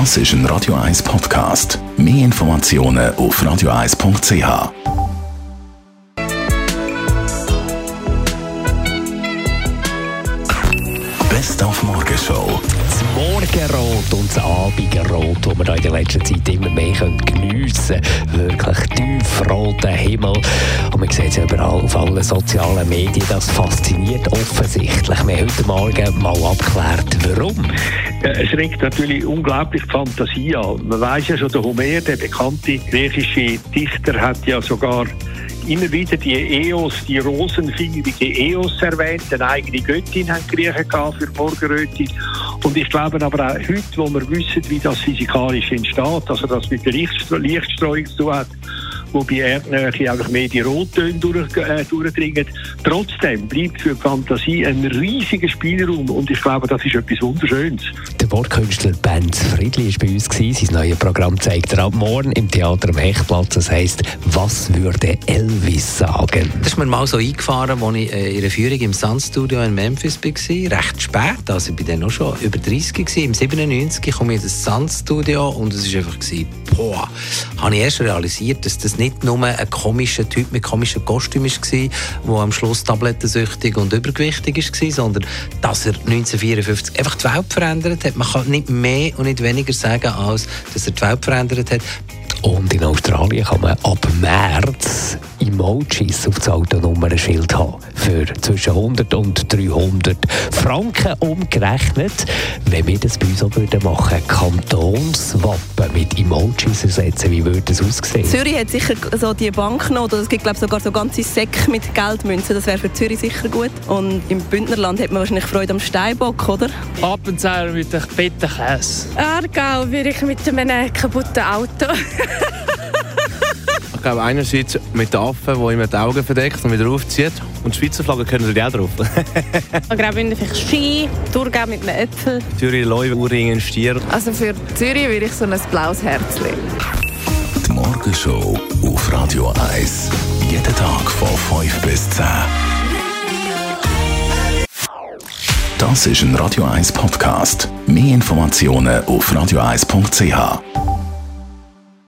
Das ist ein Radio 1 Podcast. Mehr Informationen auf radio1.ch. Best auf Morgenshow. Das Morgenrot und das Abendrot, das wir in der letzten Zeit immer mehr geniessen können. Wirklich tiefroter Himmel. Und man sieht es überall auf allen sozialen Medien. Das fasziniert offensichtlich. Wir haben heute Morgen mal abgeklärt, warum. Es regt natürlich unglaublich Fantasie an. Man weiß ja schon, der Homer, der bekannte griechische Dichter, hat ja sogar immer wieder die Eos, die rosenfingerige Eos erwähnt. Eine eigene Göttin haben die Griechen gehabt für Morgenröte. Und ich glaube aber auch heute, wo wir wissen, wie das physikalisch entsteht, also das mit der Lichtstreuung zu tun hat, wo bei Erdnähe einfach mehr die Rottöne durch, äh, durchdringen. Trotzdem bleibt für die Fantasie ein riesiger Spielraum und ich glaube, das ist etwas Wunderschönes. Der Wortkünstler Benz Friedli war bei uns. Gewesen. Sein neues Programm zeigt er ab morgen im Theater am Hechtplatz. Das heisst, was würde Elvis sagen? Das ist mir mal so eingefahren, als ich äh, in einer Führung im Sun-Studio in Memphis war. Recht spät, also ich war dann noch schon über 30 gewesen. Im 97 komme ich in das Sun-Studio und es war einfach, boah, habe ich erst realisiert, dass das nicht nur ein komischer Typ mit komischen Kostümen war, der am Schluss tablettensüchtig und übergewichtig war, sondern dass er 1954 einfach die Welt verändert hat. Man kann nicht mehr und nicht weniger sagen, als dass er die Welt verändert hat. Und in Australien kann man ab März Emojis auf das Autonummernschild haben. Für zwischen 100 und 300 Franken umgerechnet. Wenn wir das bei uns auch würden machen Kantonswappen mit Emojis ersetzen, wie würde das aussehen? Zürich hat sicher so die Banknote, es gibt glaube sogar so ganze Säcke mit Geldmünzen, das wäre für Zürich sicher gut. Und im Bündnerland hat man wahrscheinlich Freude am Steinbock, oder? Appenzell mit einem Bittenkäse. Aargau würde ich mit einem kaputten Auto. ich glaube einerseits mit den Affen, die immer die Augen verdeckt und wieder aufzieht. Und die Schweizer Flagge können natürlich auch drauf. ich glaube vielleicht Ski, Thurgau mit einem Äpfel. Zürich, Leuven, Uringen, Stier. Also für Zürich würde ich so ein blaues Herzchen. Die Morgenshow auf Radio 1. Jeden Tag von 5 bis 10. Das ist ein Radio 1 Podcast. Mehr Informationen auf radio1.ch.